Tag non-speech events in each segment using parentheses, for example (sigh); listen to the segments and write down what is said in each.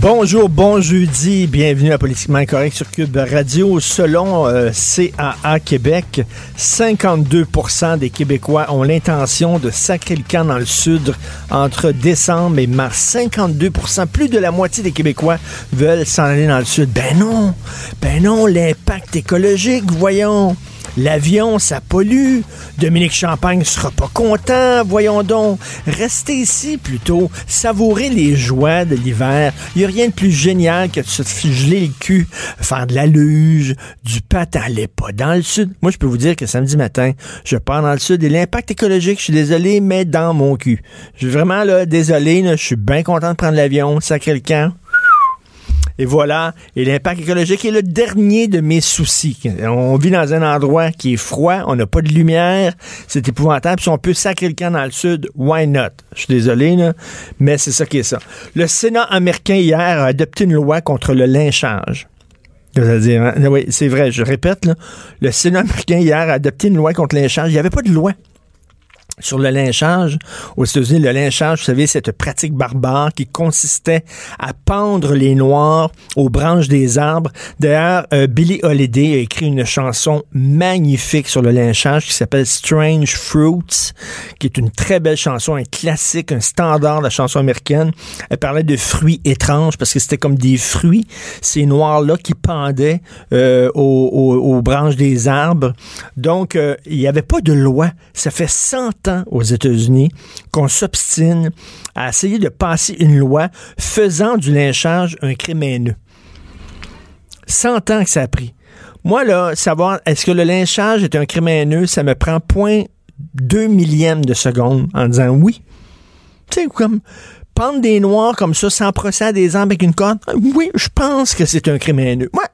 Bonjour, bon jeudi, bienvenue à Politiquement Incorrect sur Cube Radio. Selon euh, CAA Québec, 52% des Québécois ont l'intention de sacrer le camp dans le sud entre décembre et mars. 52% plus de la moitié des Québécois veulent s'en aller dans le sud. Ben non, ben non, l'impact écologique, voyons. L'avion, ça pollue. Dominique Champagne sera pas content. Voyons donc. Restez ici plutôt. Savourez les joies de l'hiver. Il a rien de plus génial que de se geler le cul, faire de la luge, du patin. Allez pas dans le sud. Moi, je peux vous dire que samedi matin, je pars dans le sud et l'impact écologique, je suis désolé, mais dans mon cul. Je suis vraiment là, désolé, je suis bien content de prendre l'avion, sacré le camp. Et voilà. Et l'impact écologique est le dernier de mes soucis. On vit dans un endroit qui est froid, on n'a pas de lumière, c'est épouvantable. Si on peut sacrer le camp dans le sud, why not? Je suis désolé, mais c'est ça qui est ça. Le Sénat américain hier a adopté une loi contre le lynchage. C'est-à-dire, hein, oui, c'est vrai, je répète, le Sénat américain hier a adopté une loi contre le lynchage. Il n'y avait pas de loi sur le lynchage. Aux États-Unis, le lynchage, vous savez, cette pratique barbare qui consistait à pendre les Noirs aux branches des arbres. D'ailleurs, euh, Billy Holiday a écrit une chanson magnifique sur le lynchage qui s'appelle Strange Fruits, qui est une très belle chanson, un classique, un standard de la chanson américaine. Elle parlait de fruits étranges parce que c'était comme des fruits, ces Noirs-là qui pendaient euh, aux, branches des arbres. Donc, euh, il n'y avait pas de loi. Ça fait 100 ans aux États-Unis qu'on s'obstine à essayer de passer une loi faisant du lynchage un crime haineux. 100 ans que ça a pris. Moi, là, savoir est-ce que le lynchage est un crime haineux, ça me prend point deux millièmes de seconde en disant oui. Tu sais, comme pendre des noirs comme ça sans procès à des arbres avec une corde, oui, je pense que c'est un crime haineux. Ouais,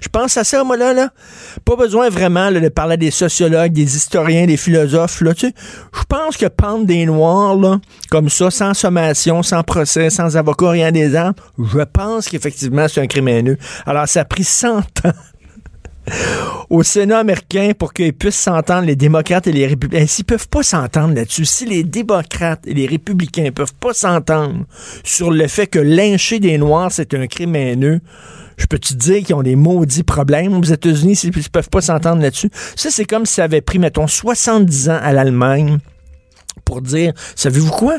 je pense à ça, moi, là, là. Pas besoin vraiment de parler des sociologues, des historiens, des philosophes, là, tu. Je pense que pendre des noirs, comme ça, sans sommation, sans procès, sans avocat, rien des arbres, je pense qu'effectivement, c'est un crime haineux. Alors, ça a pris 100 ans au Sénat américain pour qu'ils puissent s'entendre, les démocrates et les républicains. S'ils peuvent pas s'entendre là-dessus, si les démocrates et les républicains peuvent pas s'entendre sur le fait que lyncher des Noirs, c'est un crime haineux, je peux te dire qu'ils ont des maudits problèmes aux États-Unis s'ils ne peuvent pas s'entendre là-dessus? Ça, c'est comme si ça avait pris, mettons, 70 ans à l'Allemagne pour dire, savez-vous quoi?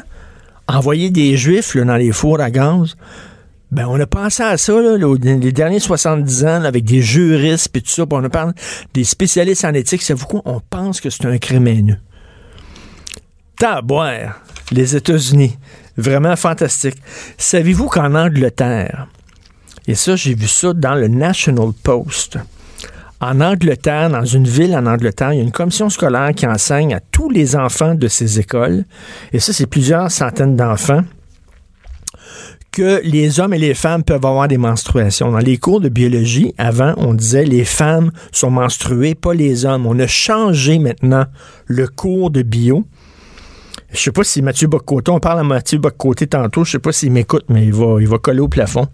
Envoyer des Juifs dans les fours à gaz, ben, on a pensé à ça, là, les derniers 70 ans, avec des juristes et tout ça, on a parlé des spécialistes en éthique. C'est vous quoi? On pense que c'est un crime haineux. Taboire, les États-Unis. Vraiment fantastique. Savez-vous qu'en Angleterre, et ça, j'ai vu ça dans le National Post, en Angleterre, dans une ville en Angleterre, il y a une commission scolaire qui enseigne à tous les enfants de ces écoles, et ça, c'est plusieurs centaines d'enfants, que les hommes et les femmes peuvent avoir des menstruations. Dans les cours de biologie, avant, on disait les femmes sont menstruées, pas les hommes. On a changé maintenant le cours de bio. Je sais pas si Mathieu Bocoté, on parle à Mathieu Bocoté tantôt, je sais pas s'il m'écoute, mais il va, il va coller au plafond.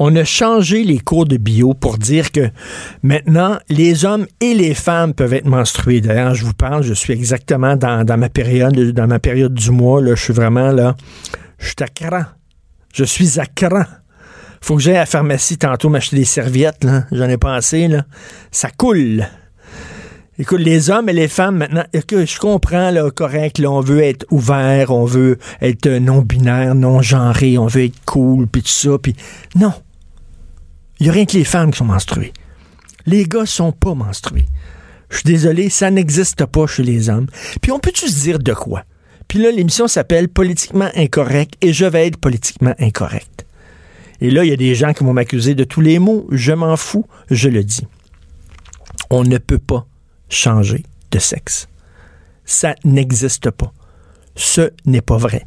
On a changé les cours de bio pour dire que maintenant, les hommes et les femmes peuvent être menstrués. D'ailleurs, je vous parle, je suis exactement dans, ma période, dans ma période du mois, là, je suis vraiment là, je suis à cran je suis à cran. Faut que j'aille à la pharmacie tantôt m'acheter des serviettes, là. J'en ai pensé, là. Ça coule. Écoute, les hommes et les femmes, maintenant, je comprends, là, correct, on veut être ouvert, on veut être non-binaire, non-genré, on veut être cool, puis tout ça, puis non. Il n'y a rien que les femmes qui sont menstruées. Les gars sont pas menstrués. Je suis désolé, ça n'existe pas chez les hommes. Puis on peut-tu se dire de quoi? Puis là, l'émission s'appelle Politiquement incorrect et je vais être politiquement incorrect. Et là, il y a des gens qui vont m'accuser de tous les mots. Je m'en fous, je le dis. On ne peut pas changer de sexe. Ça n'existe pas. Ce n'est pas vrai.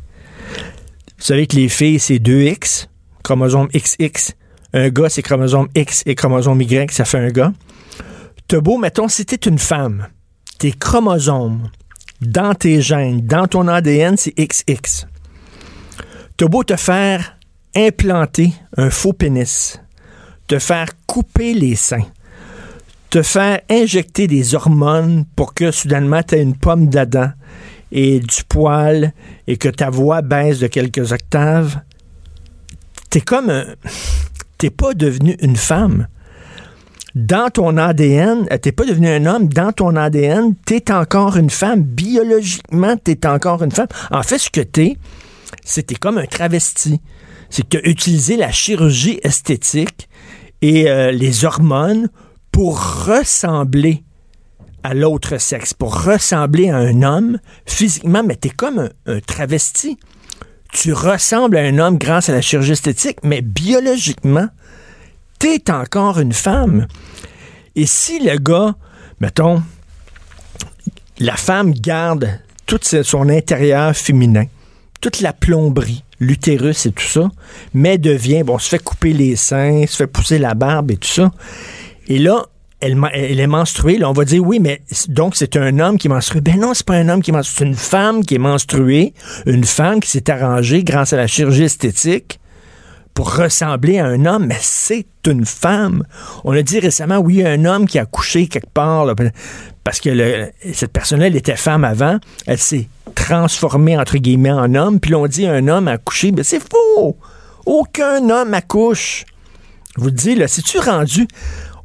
Vous savez que les filles, c'est 2X, chromosome XX. Un gars, c'est chromosome X et chromosome Y, ça fait un gars. T'as beau, mettons, si t'es une femme, tes chromosomes dans tes gènes, dans ton ADN, c'est XX. T'as beau te faire implanter un faux pénis, te faire couper les seins, te faire injecter des hormones pour que soudainement tu aies une pomme d'Adam et du poil et que ta voix baisse de quelques octaves, t'es comme un... T'es pas devenu une femme. Dans ton ADN, t'es pas devenu un homme, dans ton ADN, t'es encore une femme. Biologiquement, t'es encore une femme. En fait, ce que t'es, c'était comme un travesti. C'est que tu as utilisé la chirurgie esthétique et euh, les hormones pour ressembler à l'autre sexe, pour ressembler à un homme physiquement, mais tu es comme un, travesti. Tu ressembles à un homme grâce à la chirurgie esthétique, mais biologiquement, tu es encore une femme. Et si le gars, mettons, la femme garde tout son intérieur féminin, toute la plomberie, l'utérus et tout ça, mais devient, bon, se fait couper les seins, se fait pousser la barbe et tout ça. Et là, elle, est menstruée, là, on va dire oui, mais donc c'est un homme qui est menstrué. Ben non, c'est pas un homme qui est menstrué, c'est une femme qui est menstruée, une femme qui s'est arrangée grâce à la chirurgie esthétique pour ressembler à un homme, mais c'est une femme. On a dit récemment, oui, un homme qui a couché quelque part, parce que cette personne-là, elle était femme avant, elle s'est transformée, entre guillemets, en homme, puis l'on dit un homme a couché, mais c'est faux! Aucun homme accouche. Je vous dis, là, si tu rendu,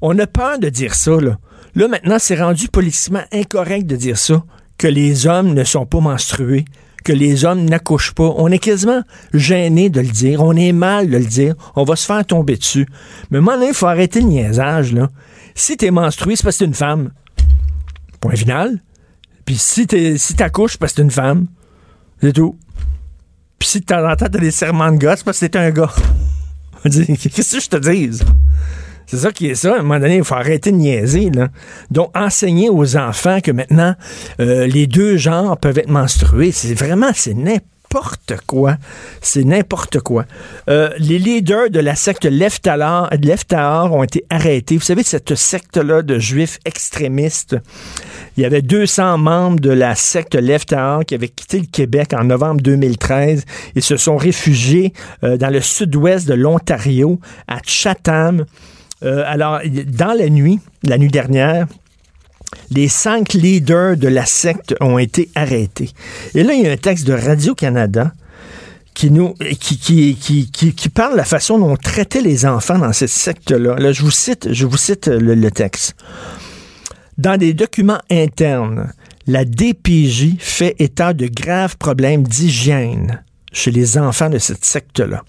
on a peur de dire ça, là. Maintenant, c'est rendu politiquement incorrect de dire ça, que les hommes ne sont pas menstrués, que les hommes n'accouchent pas. On est quasiment gêné de le dire. On est mal de le dire. On va se faire tomber dessus. Mais maintenant, il faut arrêter le niaisage, là. Si t'es menstrué, c'est parce que t'es une femme. Point final. Puis si t'es si t'accouches, c'est parce que t'es une femme. C'est tout. Puis si de temps en temps, des serments de gars, c'est parce que t'es un gars. (laughs) Qu'est-ce que je te dis? C'est ça qui est ça. À un moment donné, il faut arrêter de niaiser. Là. Donc, enseigner aux enfants que maintenant, euh, les deux genres peuvent être menstrués, c'est vraiment, c'est n'importe quoi. C'est n'importe quoi. Euh, les leaders de la secte Leftahar ont été arrêtés. Vous savez, cette secte-là de juifs extrémistes, il y avait 200 membres de la secte Leftahar qui avaient quitté le Québec en novembre 2013 et se sont réfugiés euh, dans le sud-ouest de l'Ontario, à Chatham. Euh, alors, dans la nuit, la nuit dernière, les cinq leaders de la secte ont été arrêtés. Et là, il y a un texte de Radio-Canada qui nous qui, parle de la façon dont on traitait les enfants dans cette secte-là. Là, je vous cite, le texte. Dans des documents internes, la DPJ fait état de graves problèmes d'hygiène chez les enfants de cette secte-là.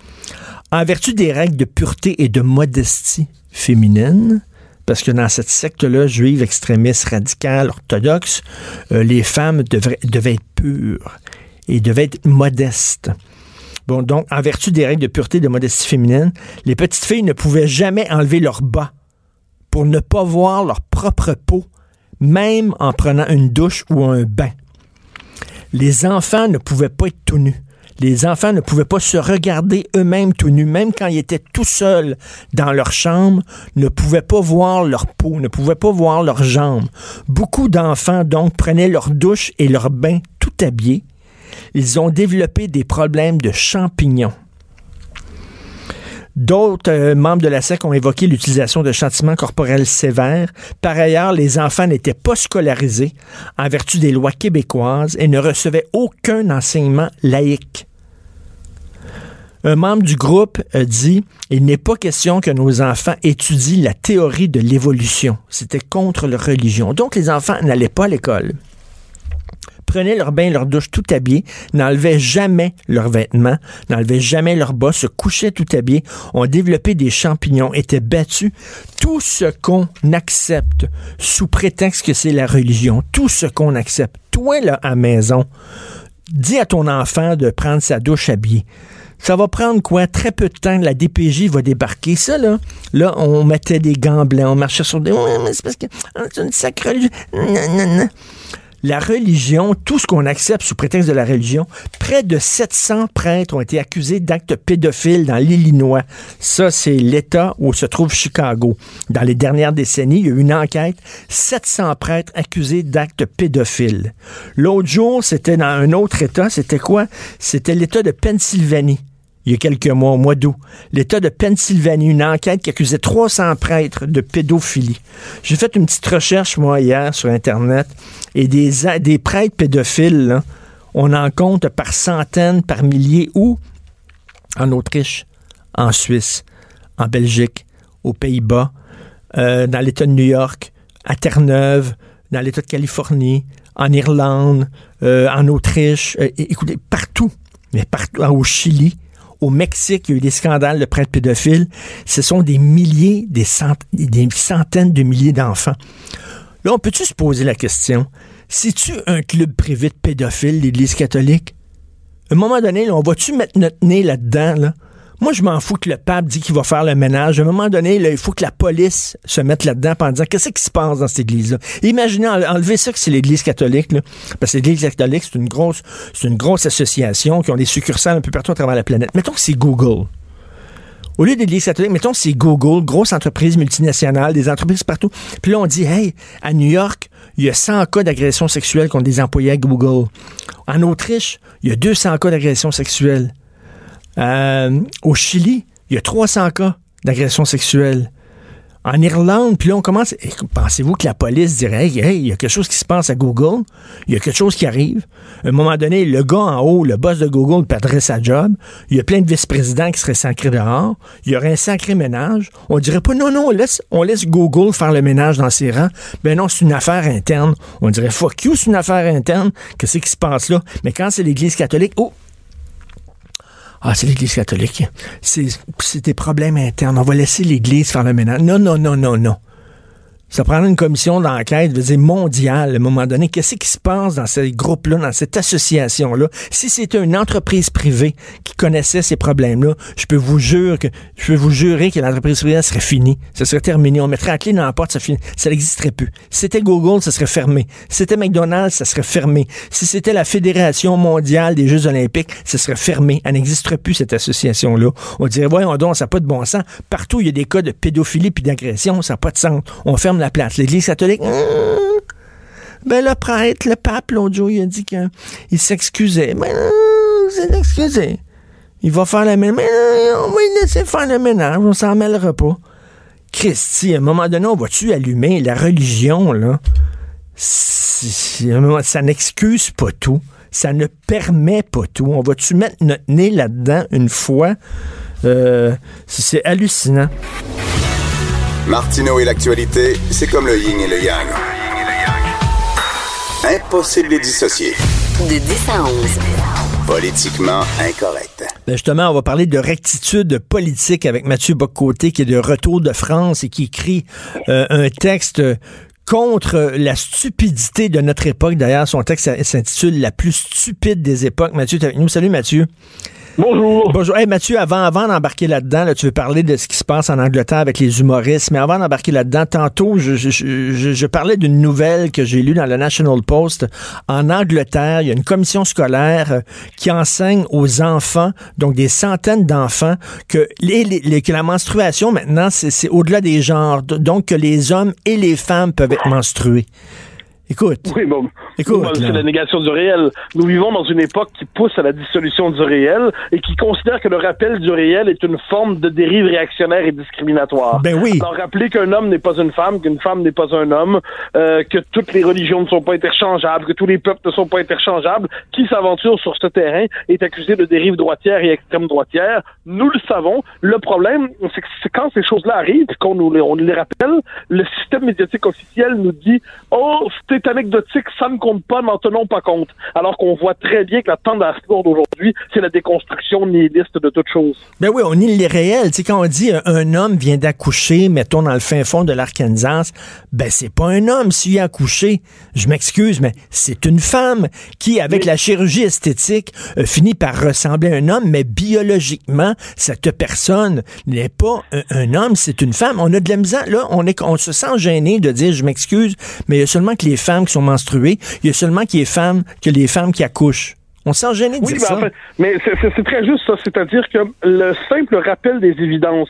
En vertu des règles de pureté et de modestie féminine, parce que dans cette secte-là, juive, extrémiste, radicale, orthodoxe, euh, les femmes devaient être pures et devaient être modestes. Bon, donc, en vertu des règles de pureté et de modestie féminine, les petites filles ne pouvaient jamais enlever leurs bas pour ne pas voir leur propre peau, même en prenant une douche ou un bain. Les enfants ne pouvaient pas être tout nus les enfants ne pouvaient pas se regarder eux-mêmes tout nus, même quand ils étaient tout seuls dans leur chambre, ne pouvaient pas voir leur peau, ne pouvaient pas voir leurs jambes. Beaucoup d'enfants, donc, prenaient leur douche et leur bain tout habillés. Ils ont développé des problèmes de champignons. D'autres euh, membres de la SEC ont évoqué l'utilisation de châtiments corporels sévères. Par ailleurs, les enfants n'étaient pas scolarisés en vertu des lois québécoises et ne recevaient aucun enseignement laïque. Un membre du groupe dit Il n'est pas question que nos enfants étudient la théorie de l'évolution. C'était contre leur religion. Donc, les enfants n'allaient pas à l'école prenaient leur bain, leur douche tout habillés, n'enlevaient jamais leurs vêtements, n'enlevaient jamais leurs bas, se couchaient tout habillés, ont développé des champignons, étaient battus. Tout ce qu'on accepte sous prétexte que c'est la religion, tout ce qu'on accepte, toi là à maison, dis à ton enfant de prendre sa douche habillée. Ça va prendre quoi? Très peu de temps. La DPJ va débarquer. Ça, là, là, on mettait des gants on marchait sur des. C'est parce que c'est une non. la religion, tout ce qu'on accepte sous prétexte de la religion, près de 700 prêtres ont été accusés d'actes pédophiles dans l'Illinois. Ça, c'est l'État où se trouve Chicago. Dans les dernières décennies, il y a eu une enquête, 700 prêtres accusés d'actes pédophiles. L'autre jour, c'était dans un autre État, c'était quoi? C'était l'État de Pennsylvanie il y a quelques mois, au mois d'août, l'État de Pennsylvanie, une enquête qui accusait 300 prêtres de pédophilie. J'ai fait une petite recherche, moi, hier, sur Internet, et des, prêtres pédophiles, on en compte par centaines, par milliers, où? En Autriche, en Suisse, en Belgique, aux Pays-Bas, euh, dans l'État de New York, à Terre-Neuve, dans l'État de Californie, en Irlande, euh, en Autriche, euh, écoutez, partout, mais partout, au Chili, au Mexique, il y a eu des scandales de prêtres pédophiles. Ce sont des milliers, des, centaines de milliers d'enfants. Là, on peut-tu se poser la question, si tu un club privé de pédophiles, l'Église catholique? À un moment donné, on va-tu mettre notre nez là-dedans, là? Moi, je m'en fous que le pape dit qu'il va faire le ménage. À un moment donné, il faut que la police se mette là-dedans en disant qu'est-ce qui se passe dans cette église-là? Imaginez, enlever ça que c'est l'église catholique, là, parce que l'église catholique, c'est une grosse, association qui ont des succursales un peu partout à travers la planète. Mettons que c'est Google. Au lieu d'église catholique, mettons que c'est Google, grosse entreprise multinationale, des entreprises partout. Puis là, on dit, hey, à New York, il y a 100 cas d'agression sexuelle contre des employés à Google. En Autriche, il y a 200 cas d'agression sexuelle. Euh, au Chili, il y a 300 cas d'agression sexuelle. En Irlande, puis là, on commence. Pensez-vous que la police dirait Hey, il y a quelque chose qui se passe à Google, il y a quelque chose qui arrive. À un moment donné, le gars en haut, le boss de Google, perdrait sa job. Il y a plein de vice-présidents qui seraient sacrés dehors. Il y aurait un sacré ménage. On dirait pas Non, non, on laisse, on laisse Google faire le ménage dans ses rangs. Ben non, c'est une affaire interne. On dirait Fuck you, c'est une affaire interne. Qu'est-ce qui se passe là? Mais quand c'est l'Église catholique, oh, ah, c'est l'Église catholique. C'est des problèmes internes. On va laisser l'Église faire le ménage. Non, non, non, non, non. Ça prendrait une commission d'enquête, je dire, mondiale, à un moment donné. Qu'est-ce qui se passe dans ce groupe-là, dans cette association-là? Si c'était une entreprise privée qui connaissait ces problèmes-là, je peux vous jurer que, je peux vous jurer que l'entreprise privée serait finie. Ça serait terminé. On mettrait la clé dans la porte, ça, ça n'existerait plus. Si c'était Google, ça serait fermé. Si c'était McDonald's, ça serait fermé. Si c'était la Fédération mondiale des Jeux olympiques, ça serait fermé. Elle n'existerait plus, cette association-là. On dirait, voyons donc, ça n'a pas de bon sens. Partout, il y a des cas de pédophilie puis d'agression, ça n'a pas de sens. On ferme la place. L'Église catholique, mmh. ben le prêtre, le pape, l'autre jour, il a dit qu'il s'excusait. Il s'est excusé. Il va faire le ménage. On va laisser faire le ménage, on s'en mêlera pas. Christy, à un moment donné, on va-tu allumer la religion, là? ça n'excuse pas tout. Ça ne permet pas tout. On va-tu mettre notre nez là-dedans une fois? Euh, c'est hallucinant. Martineau et l'actualité, c'est comme le yin et le yang. Impossible de les dissocier. De 10 à 11. Politiquement incorrect. Ben justement, on va parler de rectitude politique avec Mathieu Boccoté, qui est de retour de France et qui écrit euh, un texte contre la stupidité de notre époque. D'ailleurs, son texte s'intitule La plus stupide des époques. Mathieu, tu avec nous. Salut Mathieu. Bonjour. Bonjour. Hey, Mathieu, avant, avant d'embarquer là-dedans, là, tu veux parler de ce qui se passe en Angleterre avec les humoristes, mais avant d'embarquer là-dedans, tantôt, je, je, je, je parlais d'une nouvelle que j'ai lue dans le National Post. En Angleterre, il y a une commission scolaire euh, qui enseigne aux enfants, donc des centaines d'enfants, que, les, les, que la menstruation, maintenant, c'est au-delà des genres, donc que les hommes et les femmes peuvent être menstrués. Écoute. Oui, bon. Écoute. C'est la négation du réel. Nous vivons dans une époque qui pousse à la dissolution du réel et qui considère que le rappel du réel est une forme de dérive réactionnaire et discriminatoire. Ben oui. Alors, rappeler qu'un homme n'est pas une femme, qu'une femme n'est pas un homme, euh, que toutes les religions ne sont pas interchangeables, que tous les peuples ne sont pas interchangeables. Qui s'aventure sur ce terrain est accusé de dérive droitière et extrême droitière. Nous le savons. Le problème, c'est que quand ces choses-là arrivent, qu'on nous les, on les rappelle, le système médiatique officiel nous dit, oh, c'était anecdotique, ça ne compte pas, n'en tenons pas compte. Alors qu'on voit très bien que la tendance lourde aujourd'hui, c'est la déconstruction nihiliste de toute chose. Ben oui, on nie les réels. Tu sais, quand on dit un, homme vient d'accoucher, mettons dans le fin fond de l'Arkansas, ben c'est pas un homme s'il a accouché. Je m'excuse, mais c'est une femme qui, avec la chirurgie esthétique, euh, finit par ressembler à un homme, mais biologiquement, cette personne n'est pas un, homme, c'est une femme. On a de la misère, là, on, est, on se sent gêné de dire je m'excuse, mais il y a seulement que les femmes femmes qui sont menstruées. Il y a seulement qui est femmes que les femmes qui accouchent. On s'en gêne de oui, dire ça. mais c'est très juste ça. C'est-à-dire que le simple rappel des évidences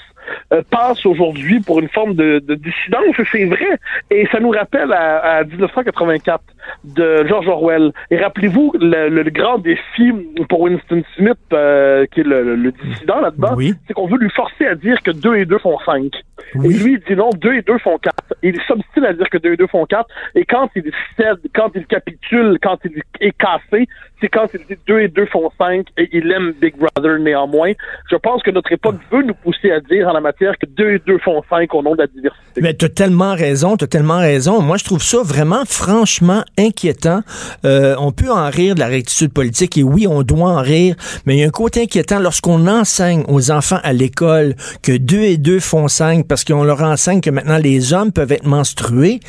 euh, passe aujourd'hui pour une forme de, de dissidence, c'est vrai. Et ça nous rappelle à, à 1984 de George Orwell. Et rappelez-vous, le, le, grand défi pour Winston Smith, euh, qui est le, le dissident là-dedans, c'est qu'on veut lui forcer à dire que 2 et 2 font 5. Et lui, il dit non, 2 et 2 font 4. Et il s'obstine à dire que 2 et 2 font 4. Et quand il cède, quand il capitule, quand il est cassé, c'est quand il dit 2 et 2 font 5 et il aime Big Brother néanmoins. Je pense que notre époque veut nous pousser à dire en la matière que 2 et 2 font 5 au nom de la diversité. Mais tu as tellement raison, tu as tellement raison. Moi, je trouve ça vraiment franchement inquiétant. Euh, on peut en rire de la rectitude politique et oui, on doit en rire, mais il y a un côté inquiétant lorsqu'on enseigne aux enfants à l'école que 2 et 2 font 5 parce qu'on leur enseigne que maintenant les hommes peuvent être menstrués,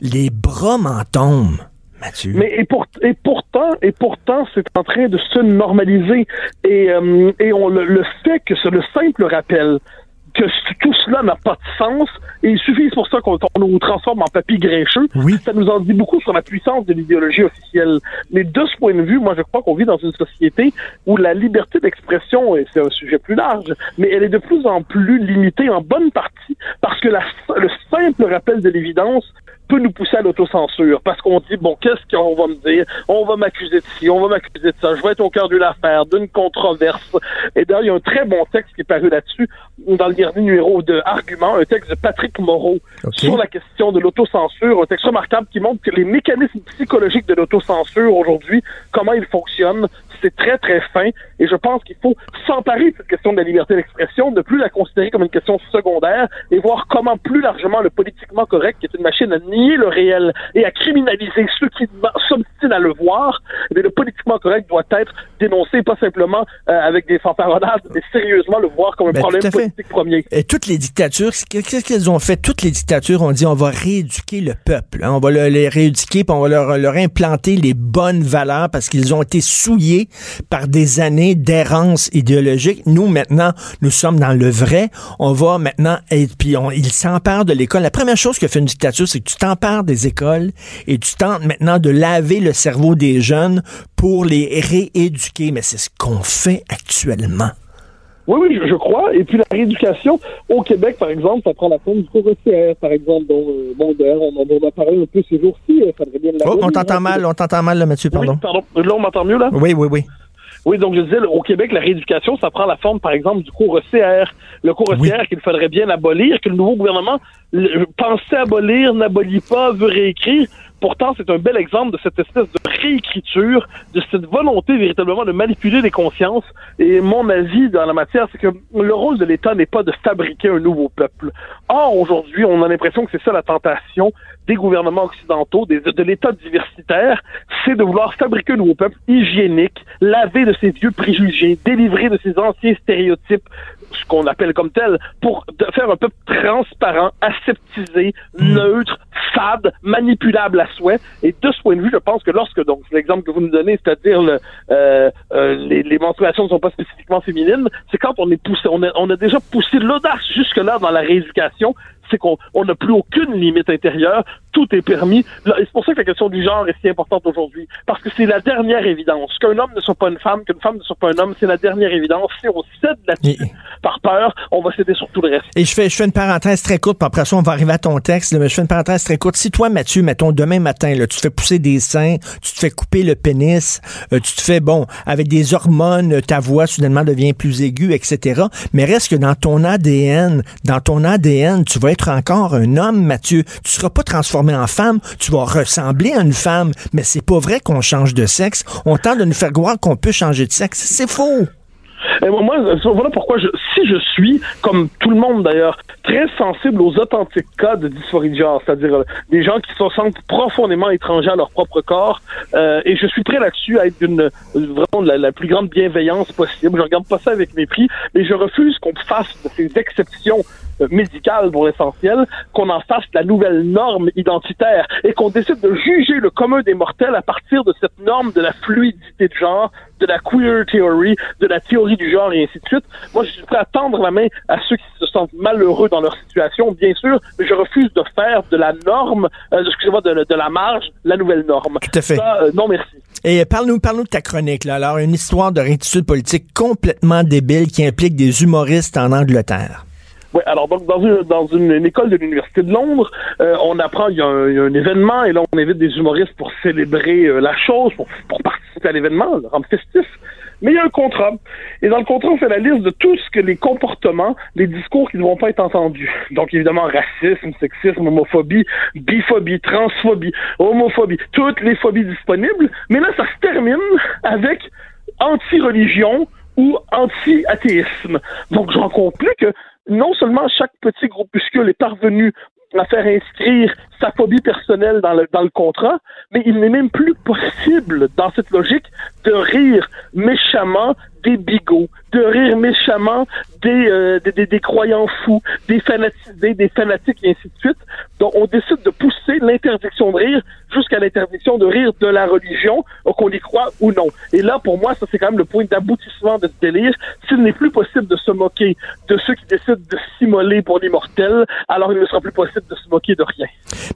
les bras m'en tombent. Mathieu. Mais et, pour, et pourtant, et pourtant, c'est en train de se normaliser et, euh, et on le, le fait que c'est le simple rappel que tout cela n'a pas de sens et il suffit pour ça qu'on nous transforme en papy grincheux. Oui. Ça nous en dit beaucoup sur la puissance de l'idéologie officielle. Mais de ce point de vue, moi je crois qu'on vit dans une société où la liberté d'expression, et c'est un sujet plus large, mais elle est de plus en plus limitée en bonne partie parce que la, le simple rappel de l'évidence peut nous pousser à l'autocensure parce qu'on dit bon qu'est-ce qu'on va me dire? On va m'accuser de ci on va m'accuser de ça. Je vais être au cœur de l'affaire d'une controverse. Et d'ailleurs il y a un très bon texte qui est paru là-dessus dans le dernier numéro de Argument un texte de Patrick Moreau okay. sur la question de l'autocensure un texte remarquable qui montre que les mécanismes psychologiques de l'autocensure aujourd'hui comment ils fonctionnent c'est très très fin et je pense qu'il faut s'emparer de cette question de la liberté d'expression ne plus la considérer comme une question secondaire et voir comment plus largement le politiquement correct qui est une machine à nier le réel et à criminaliser ceux qui s'obstinent à le voir, mais le politiquement correct doit être dénoncé, pas simplement euh, avec des fanfaronnades, mais sérieusement le voir comme un ben, problème politique premier. Et toutes les dictatures, qu'est-ce qu'elles ont fait? Toutes les dictatures ont dit on va rééduquer le peuple, hein, on va le, les rééduquer, puis on va leur, leur implanter les bonnes valeurs parce qu'ils ont été souillés par des années d'errance idéologique. Nous, maintenant, nous sommes dans le vrai. On va maintenant, et puis ils s'emparent de l'école. La première chose que fait une dictature, c'est que tu t'empares des écoles et tu tentes maintenant de laver le cerveau des jeunes pour les rééduquer. Mais c'est ce qu'on fait actuellement. Oui, oui, je, je, crois. Et puis la rééducation au Québec, par exemple, ça prend la forme du cours ECR, par exemple, dont euh, bon, on en a parlé un peu ces jours-ci. Bien oh, on t'entend mal, on t'entend mal, là, Mathieu, pardon. Oui, pardon. Là, on m'entend mieux, là? Oui, oui, oui. Oui, donc je disais, au Québec, la rééducation, ça prend la forme, par exemple, du cours ECR. Le cours ECR oui. qu'il faudrait bien abolir, que le nouveau gouvernement pensait abolir, n'abolit pas, veut réécrire. Pourtant, c'est un bel exemple de cette espèce de réécriture, de cette volonté véritablement de manipuler les consciences. Et mon avis dans la matière, c'est que le rôle de l'État n'est pas de fabriquer un nouveau peuple. Or, aujourd'hui, on a l'impression que c'est ça la tentation des gouvernements occidentaux, des, de l'État diversitaire, c'est de vouloir fabriquer un nouveau peuple hygiénique, laver de ses vieux préjugés, délivrer de ses anciens stéréotypes, ce qu'on appelle comme tel, pour faire un peuple transparent, aseptisé, neutre, fade, manipulable à souhait. Et de ce point de vue, je pense que lorsque, donc, l'exemple que vous nous donnez, c'est-à-dire le, euh, euh, les, les, menstruations ne sont pas spécifiquement féminines, c'est quand on est poussé, on a, on a déjà poussé l'audace jusque-là dans la rééducation, c'est qu'on n'a plus aucune limite intérieure, tout est permis. C'est pour ça que la question du genre est si importante aujourd'hui, parce que c'est la dernière évidence. Qu'un homme ne soit pas une femme, qu'une femme ne soit pas un homme, c'est la dernière évidence. Si on cède là-dessus Et... par peur, on va céder sur tout le reste. Et je fais, je fais une parenthèse très courte, puis après ça, on va arriver à ton texte, mais je fais une parenthèse très courte. Si toi, Mathieu, mettons, demain matin, là, tu te fais pousser des seins, tu te fais couper le pénis, euh, tu te fais, bon, avec des hormones, ta voix soudainement devient plus aiguë, etc. Mais reste que dans ton ADN, dans ton ADN, tu vas être encore un homme, Mathieu. Tu seras pas transformé en femme, tu vas ressembler à une femme, mais c'est pas vrai qu'on change de sexe. On tente de nous faire croire qu'on peut changer de sexe. C'est faux. Moi, voilà pourquoi, si je suis, comme tout le monde d'ailleurs, très sensible aux authentiques cas de dysphorie de genre, c'est-à-dire euh, des gens qui se sentent profondément étrangers à leur propre corps, euh, et je suis prêt là-dessus à être d'une vraiment de la, plus grande bienveillance possible. Je regarde pas ça avec mépris, mais je refuse qu'on fasse de ces exceptions euh, médicale pour l'essentiel, qu'on en fasse la nouvelle norme identitaire et qu'on décide de juger le commun des mortels à partir de cette norme de la fluidité de genre, de la queer theory, de la théorie du genre et ainsi de suite. Moi, je suis prêt à tendre la main à ceux qui se sentent malheureux dans leur situation, bien sûr, mais je refuse de faire de la norme, euh, excusez-moi, de, de, la marge, la nouvelle norme. Tout à fait. Ça, euh, non, merci. Et parle-nous, parle-nous de ta chronique, là. Alors, une histoire de rectitude politique complètement débile qui implique des humoristes en Angleterre. Alors donc dans une, dans une, école de l'Université de Londres, euh, on apprend, il y, a un, événement, et là on invite des humoristes pour célébrer euh, la chose, pour, pour participer à l'événement, le rendre festif. Mais il y a un contrat. Et dans le contrat, on fait la liste de tout ce que les comportements, les discours qui ne vont pas être entendus. Donc, évidemment, racisme, sexisme, homophobie, biphobie, transphobie, homophobie, toutes les phobies disponibles. Mais là, ça se termine avec anti-religion ou anti-athéisme. Donc, j'en conclus que non seulement chaque petit groupuscule est parvenu à faire inscrire sa phobie personnelle dans le, dans le contrat, mais il n'est même plus possible, dans cette logique, de rire méchamment des bigots, de rire méchamment des, euh, des, des, croyants fous, des fanatisés, des fanatiques et ainsi de suite. Donc, on décide de pousser l'interdiction de rire jusqu'à l'interdiction de rire de la religion, qu'on y croit ou non. Et là, pour moi, ça c'est quand même le point d'aboutissement de ce délire. S'il n'est plus possible de se moquer de ceux qui décident de s'immoler pour l'immortel, alors il ne sera plus possible de se moquer de rien.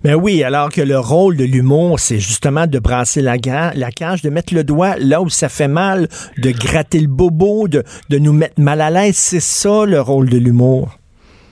Mais oui, alors que le rôle de l'humour, c'est justement de brasser la, la cage, de mettre le doigt là où ça fait mal, de gratter le bobo, de, de nous mettre mal à l'aise. C'est ça le rôle de l'humour.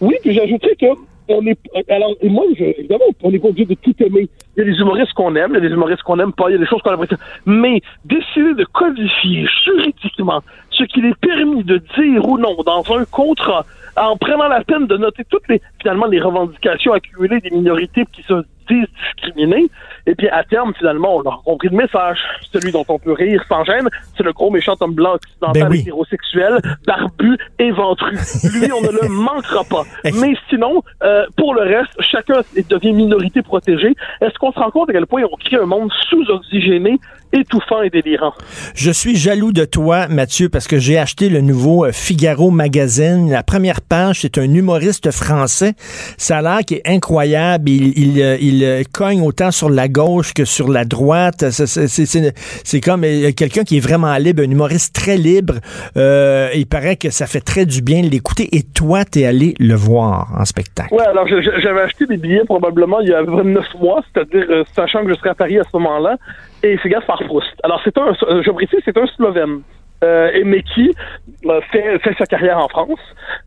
Oui, puis j'ajouterais que on est, alors, et moi, je, évidemment, on pas obligé de tout aimer. Il y a des humoristes qu'on aime, il y a des humoristes qu'on aime pas, il y a des choses qu'on apprécie. Mais décider de codifier juridiquement ce qu'il est permis de dire ou non dans un contrat, en prenant la peine de noter toutes les, finalement, les revendications accumulées des minorités qui se discriminés, et puis à terme, finalement, on a compris le message. Celui dont on peut rire sans gêne, c'est le gros méchant homme blanc occidental ben hétérosexuel, barbu et ventru. Lui, on ne le (laughs) manquera pas. Mais sinon, euh, pour le reste, chacun devient minorité protégée. Est-ce qu'on se rend compte à quel point on crée un monde sous-oxygéné étouffant et délirant. Je suis jaloux de toi, Mathieu, parce que j'ai acheté le nouveau euh, Figaro Magazine. La première page, c'est un humoriste français. Ça a l'air qui est incroyable. Il, il, euh, il, euh, cogne autant sur la gauche que sur la droite. C'est comme quelqu'un qui est vraiment libre, un humoriste très libre. Euh, il paraît que ça fait très du bien de l'écouter. Et toi, t'es allé le voir en spectacle. Ouais, alors j'avais acheté des billets probablement il y a 29 mois, c'est-à-dire sachant que je serais à Paris à ce moment-là et c'est Gaspard Proust. Alors, c'est un, je précise, c'est un Slovène. Euh, mais qui euh, fait, fait sa carrière en France.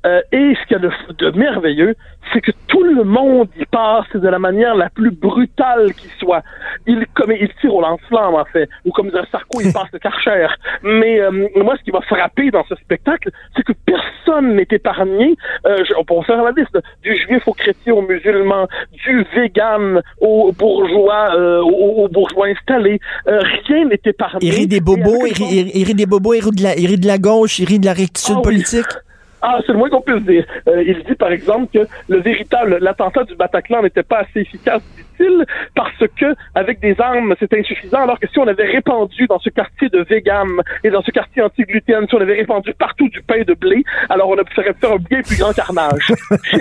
Euh, et ce qu'il y a de, de merveilleux, c'est que tout le monde y passe de la manière la plus brutale qui soit. Il, comme, il tire au lance-flamme, en fait, ou comme un Sarko, il (laughs) passe le karcher. Mais euh, moi, ce qui m'a frappé dans ce spectacle, c'est que personne n'est épargné. Euh, on peut faire la liste du juif au chrétien au musulman, du vegan au bourgeois, euh, au, bourgeois installé. rien n'est épargné. Il rit des bobos, il rit des bobos, il rit de la, il rit de la gauche, il rit de la rectitude ah politique. (laughs) Ah, c'est le moins qu'on puisse dire. Euh, il dit, par exemple, que le véritable, l'attentat du Bataclan n'était pas assez efficace, dit-il, parce que, avec des armes, c'était insuffisant, alors que si on avait répandu dans ce quartier de vegan et dans ce quartier anti-gluten, si on avait répandu partout du pain de blé, alors on aurait pu faire un bien plus grand carnage. (laughs)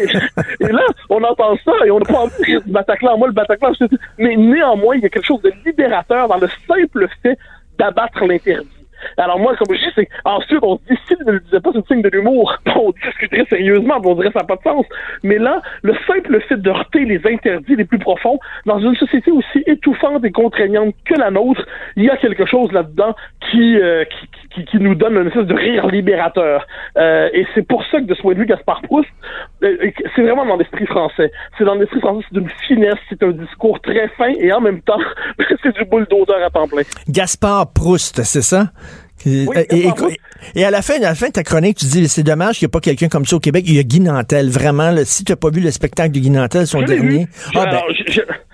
et, là, on entend ça et on n'a pas envie de rire du Bataclan. Moi, le Bataclan, mais néanmoins, il y a quelque chose de libérateur dans le simple fait d'abattre l'interdit. Alors moi, comme je dis, c'est ensuite on se dit s'il ne le disait pas, c'est signe de l'humour. (laughs) On discuterait sérieusement, on dirait ça n'a pas de sens. Mais là, le simple fait de heurter les interdits les plus profonds dans une société aussi étouffante et contraignante que la nôtre, il y a quelque chose là-dedans qui, euh, qui, qui, nous donne une espèce de rire libérateur. Euh, et c'est pour ça que de ce point de vue, Gaspard Proust, euh, c'est vraiment dans l'esprit français. C'est dans l'esprit français, c'est d'une finesse, c'est un discours très fin et en même temps, (laughs) c'est du bulldozer à temps plein. Gaspard Proust, c'est ça? Et, à la fin, à la fin de ta chronique, tu dis c'est dommage qu'il n'y ait pas quelqu'un comme ça au Québec. Il y a Guy Nantel. Vraiment, si tu n'as pas vu le spectacle de Guy Nantel, son dernier. Ah, ben,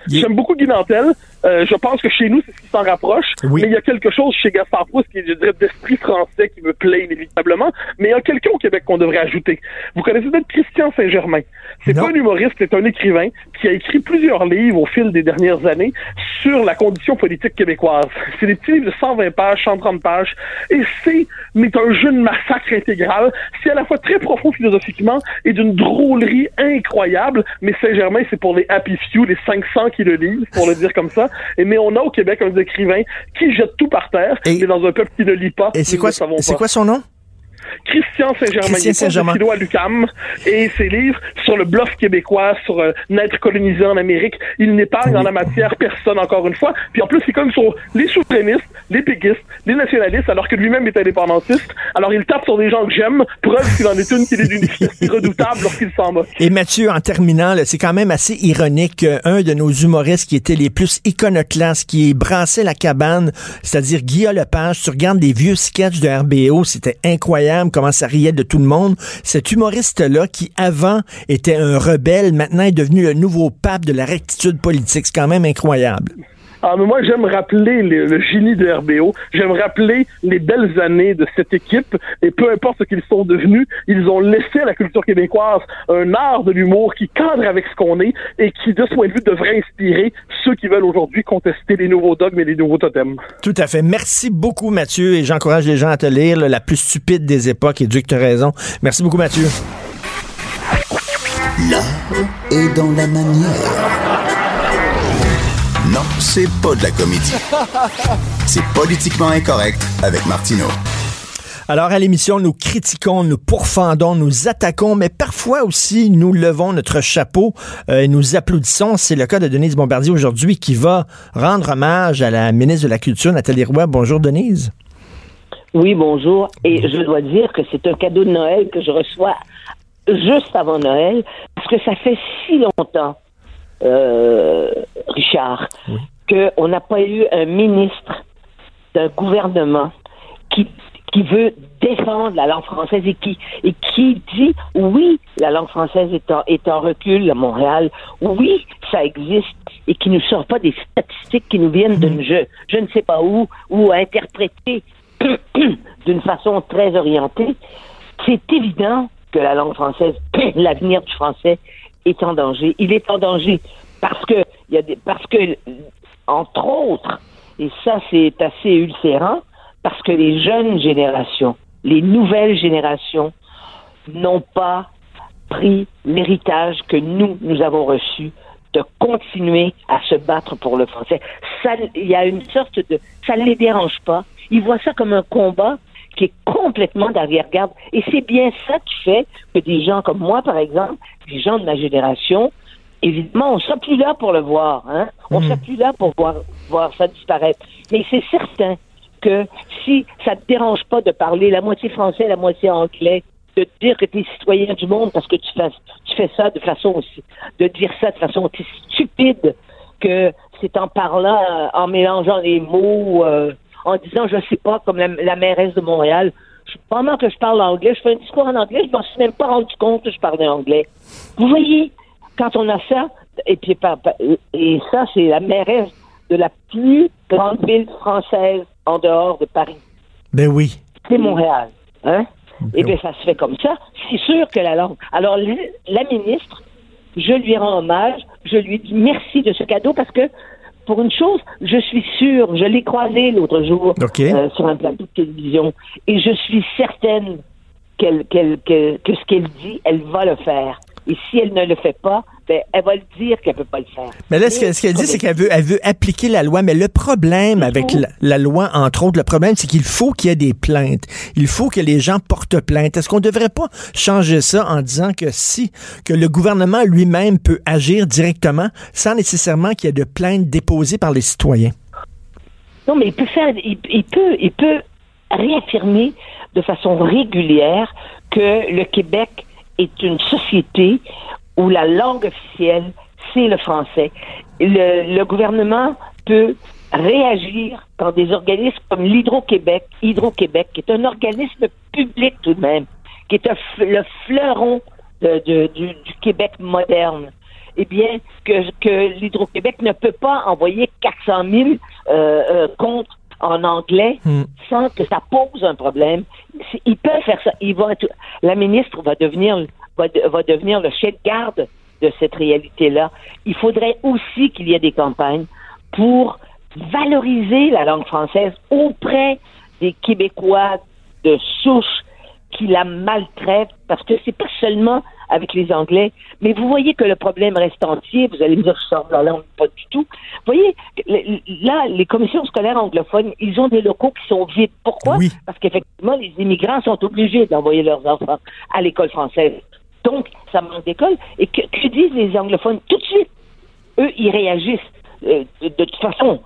J'aime beaucoup Guy Nantel. Euh, je pense que chez nous, c'est ce qui s'en rapproche. Oui. Mais il y a quelque chose chez Gaspard Proust qui est, je dirais, d'esprit français qui me plaît inévitablement. Mais il y a quelqu'un au Québec qu'on devrait ajouter. Vous connaissez peut-être Christian Saint-Germain. C'est pas un humoriste, c'est un écrivain qui a écrit plusieurs livres au fil des dernières années sur la condition politique québécoise. (laughs) C'est des petits livres de 120 pages, 130 pages. Et c'est, mais un jeu de massacre intégral. C'est à la fois très profond philosophiquement et d'une drôlerie incroyable. Mais Saint-Germain, c'est pour les happy few, les 500 qui le lisent, pour le dire comme ça. Et, mais on a au Québec un écrivain qui jette tout par terre, Et- dans un peuple qui ne lit pas. Et c'est quoi, quoi son nom? Christian Saint-Germain. Christian il est à l'UQAM et ses livres sur le bluff québécois, sur euh, n'être colonisé en Amérique, il n'épargne en la matière personne encore une fois. Puis en plus, il comme sur les souverainistes, les péquistes, les nationalistes, alors que lui-même est indépendantiste. Alors il tape sur des gens que j'aime, preuve qu'il en est une qu'il est d'une redoutable lorsqu'il s'en moque. Et Mathieu, en terminant, c'est quand même assez ironique qu'un de nos humoristes qui était les plus iconoclastes, qui brassait la cabane, c'est-à-dire Guillaume Lepage, tu regardes des vieux sketchs de RBO, c'était incroyable comment ça riait de tout le monde. Cet humoriste-là, qui avant était un rebelle, maintenant est devenu le nouveau pape de la rectitude politique. C'est quand même incroyable. Ah, mais moi, j'aime rappeler le, le génie de RBO. J'aime rappeler les belles années de cette équipe. Et peu importe ce qu'ils sont devenus, ils ont laissé à la culture québécoise un art de l'humour qui cadre avec ce qu'on est et qui, de ce point de vue, devrait inspirer ceux qui veulent aujourd'hui contester les nouveaux dogmes et les nouveaux totems. Tout à fait. Merci beaucoup, Mathieu, et j'encourage les gens à te lire, là, La plus stupide des époques, et Dieu que tu as raison. Merci beaucoup, Mathieu. L'art est dans la manière. Non, c'est pas de la comédie. (laughs) C'est politiquement incorrect avec Martineau. Alors, à l'émission, nous critiquons, nous pourfendons, nous attaquons, mais parfois aussi, nous levons notre chapeau euh, et nous applaudissons. C'est le cas de Denise Bombardier aujourd'hui qui va rendre hommage à la ministre de la Culture, Nathalie Roy. Bonjour, Denise. Oui, bonjour. Et je dois dire que c'est un cadeau de Noël que je reçois juste avant Noël, parce que ça fait si longtemps, euh, Richard, qu'on n'a pas eu un ministre d'un gouvernement qui qui veut défendre la langue française et qui et qui dit oui la langue française est en, est en recul à Montréal oui ça existe et qui ne sort pas des statistiques qui nous viennent de je je ne sais pas où ou interprétées (clears throat) d'une façon très orientée. C'est évident que la langue française (clears throat) l'avenir du français est en danger il est en danger parce que y a des, parce que entre autres et ça c'est assez ulcérant parce que les jeunes générations, les nouvelles générations n'ont pas pris l'héritage que nous, nous avons reçu de continuer à se battre pour le français. Ça, il y a une sorte de, ça ne les dérange pas. Ils voient ça comme un combat qui est complètement d'arrière-garde. Et c'est bien ça qui fait que des gens comme moi, par exemple, des gens de ma génération, évidemment, on sera plus là pour le voir, hein. On sera plus là pour voir, voir ça disparaître. Mais c'est certain que si ça ne te dérange pas de parler la moitié français, la moitié anglais, de te dire que tu es citoyen du monde parce que tu fais, tu fais ça de façon aussi, de dire ça de façon aussi stupide que c'est en parlant, en mélangeant les mots, euh, en disant, je sais pas, comme la, la mairesse de Montréal, je- pendant que je parle anglais, je fais un discours en anglais, je m'en suis même pas rendu compte que je parlais anglais. Vous voyez, quand on a ça, et puis et ça, c'est la mairesse de la plus grande ville française en dehors de Paris. Ben oui. C'est Montréal. Hein? Et bien, ça se fait comme ça. C'est sûr que la langue. Alors, la ministre, je lui rends hommage, je lui dis merci de ce cadeau parce que, pour une chose, je suis sûre, je l'ai croisée l'autre jour euh, sur un plateau de télévision, et je suis certaine qu'elle, qu'elle- que, que ce qu'elle dit, elle va le faire. Et si elle ne le fait pas, ben, elle va le dire qu'elle peut pas le faire. Mais là, ce que- ce qu'elle dit, c'est qu'elle veut, elle veut appliquer la loi. Mais le problème avec la, la loi, entre autres, le problème, c'est qu'il faut qu'il y ait des plaintes. Il faut que les gens portent plainte. Est-ce qu'on ne devrait pas changer ça en disant que si, que le gouvernement lui-même peut agir directement sans nécessairement qu'il y ait de plaintes déposées par les citoyens? Non, mais il peut faire, il, il peut, il peut réaffirmer de façon régulière que le Québec est une société où la langue officielle c'est le français. Le, gouvernement peut réagir quand des organismes comme l'Hydro-Québec, Hydro-Québec, qui est un organisme public tout de même, qui est le fleuron du, Québec moderne, eh bien, que, l'Hydro-Québec ne peut pas envoyer 400 000 euh, euh, comptes en anglais Hmm. sans que ça pose un problème. Ils peuvent faire ça. Ils vont être- la ministre va devenir, va, de- va devenir le chef de garde de cette réalité-là. Il faudrait aussi qu'il y ait des campagnes pour valoriser la langue française auprès des Québécois de souche qui la maltraitent, parce que c'est pas seulement avec les Anglais, mais vous voyez que le problème reste entier. Vous allez me dire que je sors de la langue, pas du tout. Vous voyez, là, les commissions scolaires anglophones, ils ont des locaux qui sont vides. Pourquoi? Oui. Parce qu'effectivement, les immigrants sont obligés d'envoyer leurs enfants à l'école française. Donc, ça manque d'école. Et que, que disent les anglophones? Tout de suite? Eux, ils réagissent. Euh, de, de toute façon,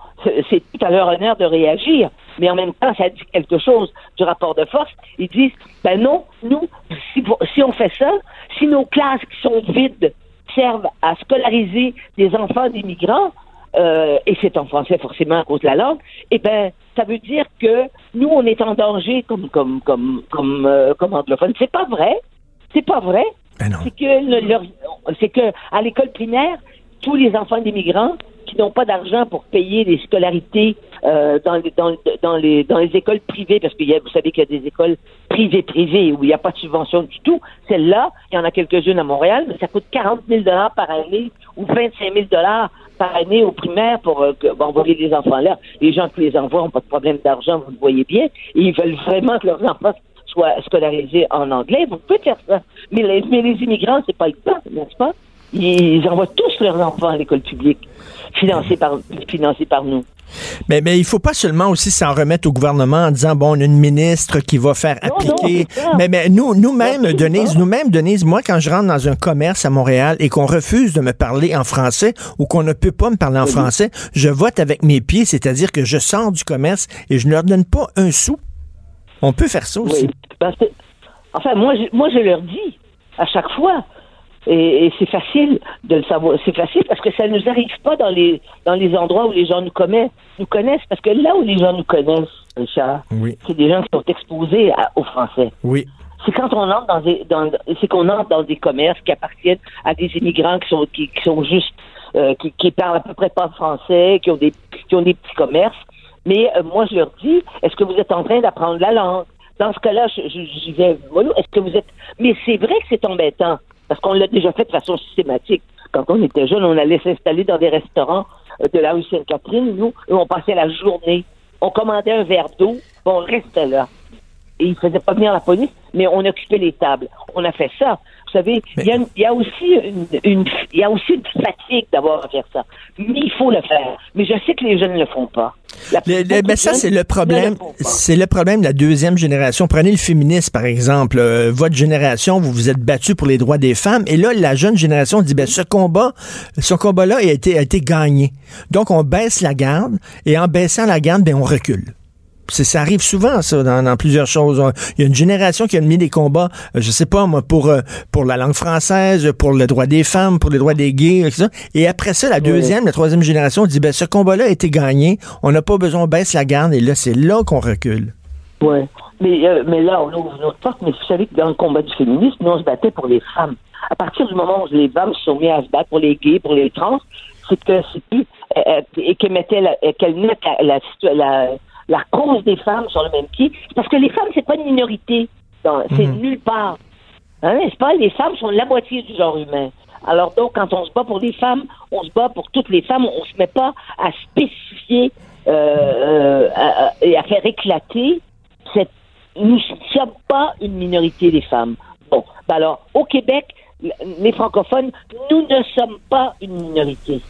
c'est tout à leur honneur de réagir, mais en même temps, ça dit quelque chose du rapport de force. Ils disent, ben non, nous, si, on fait ça, si nos classes qui sont vides servent à scolariser des enfants d'immigrants, euh, et c'est en français forcément à cause de la langue, eh ben, ça veut dire que nous, on est en danger comme comme comme comme euh, comme anglophone. C'est pas vrai. C'est pas vrai. Ben non. C'est que c'est que à l'école primaire, tous les enfants d'immigrants qui n'ont pas d'argent pour payer les scolarités euh, dans, les, dans, les, écoles privées, parce que vous savez qu'il y a des écoles privées privées où il n'y a pas de subvention du tout. Celle-là, il y en a quelques-unes à Montréal, mais ça coûte 40 000 par année ou 25 000 par année aux primaires pour euh, envoyer les enfants là. Les gens qui les envoient n'ont pas de problème d'argent, vous le voyez bien, et ils veulent vraiment que leurs enfants soient scolarisés en anglais. Vous pouvez faire ça. Mais les, mais les immigrants, c'est pas le cas, n'est-ce pas? Ils envoient tous leurs enfants à l'école publique, financée par, nous. Mais, mais il faut pas seulement aussi s'en remettre au gouvernement en disant bon on a une ministre qui va faire Non, appliquer. non, mais mais nous nous-mêmes. Denise, nous-mêmes Denise, moi quand je rentre dans un commerce à Montréal et qu'on refuse de me parler en français ou qu'on ne peut pas me parler en français, je vote avec mes pieds, c'est-à-dire que je sors du commerce et je ne leur donne pas un sou. On peut faire ça aussi. Oui. Ben, enfin, moi je, moi, je leur dis à chaque fois. Et, et c'est facile de le savoir. C'est facile parce que ça ne nous arrive pas dans les dans les endroits où les gens nous connaissent. Nous connaissent parce que là où les gens nous connaissent, Richard, Oui. c'est des gens qui sont exposés à- aux Français. Oui. C'est quand on entre dans des dans, c'est qu'on entre dans des commerces qui appartiennent à des immigrants qui sont qui, qui sont juste euh, qui, qui parlent à peu près pas français, qui ont des qui ont des petits commerces. Mais euh, moi je leur dis, est-ce que vous êtes en train d'apprendre la langue? Dans ce cas-là, je, je, vais mollo. Est-ce que vous êtes Mais c'est vrai que c'est embêtant parce qu'on l'a déjà fait de façon systématique. Quand on était jeune, on allait s'installer dans des restaurants euh, de la rue Sainte-Catherine, nous, et on passait la journée. On commandait un verre d'eau, on restait là et ils faisaient pas venir la police, mais on occupait les tables. On a fait ça. Vous savez, il y, a aussi une, une- il y a aussi une fatigue d'avoir à faire ça. Mais il faut le faire. Mais je sais que les jeunes ne le font pas. Ben ça, c'est le problème. C'est le problème de la deuxième génération. Prenez le féminisme, par exemple. Euh, votre génération, vous vous êtes battu pour les droits des femmes. Et là, la jeune génération dit, ben, ce combat, ce combat-là a été, a été gagné. Donc, on baisse la garde. Et en baissant la garde, ben, on recule. Ça arrive souvent, ça, dans, dans plusieurs choses. Il y a une génération qui a mis des combats, euh, je sais pas, moi, pour, euh, pour la langue française, pour le droit des femmes, pour les droits des gays, etc. Et après ça, la deuxième, la troisième génération dit, ben, ce combat-là a été gagné. On n'a pas besoin, on baisse la garde. Et là, c'est là qu'on recule. Ouais. Mais, euh, mais là, on ouvre une autre porte. Mais vous savez que dans le combat du féminisme, nous, on se battait pour les femmes. À partir du moment où les femmes se sont mises à se battre pour les gays, pour les trans, c'est que c'est plus. euh, et qu'elles mettaient la, qu'elles mettent la, la, la, la cause des femmes sur le même pied. Parce que les femmes, c'est pas une minorité. C'est nulle part. Hein, n'est-ce pas? Les femmes sont la moitié du genre humain. Alors donc, quand on se bat pour les femmes, on se bat pour toutes les femmes. On se met pas à spécifier euh, euh, à- et à faire éclater cette. Nous ne sommes pas une minorité des femmes. Bon, ben alors, au Québec, les francophones, nous ne sommes pas une minorité.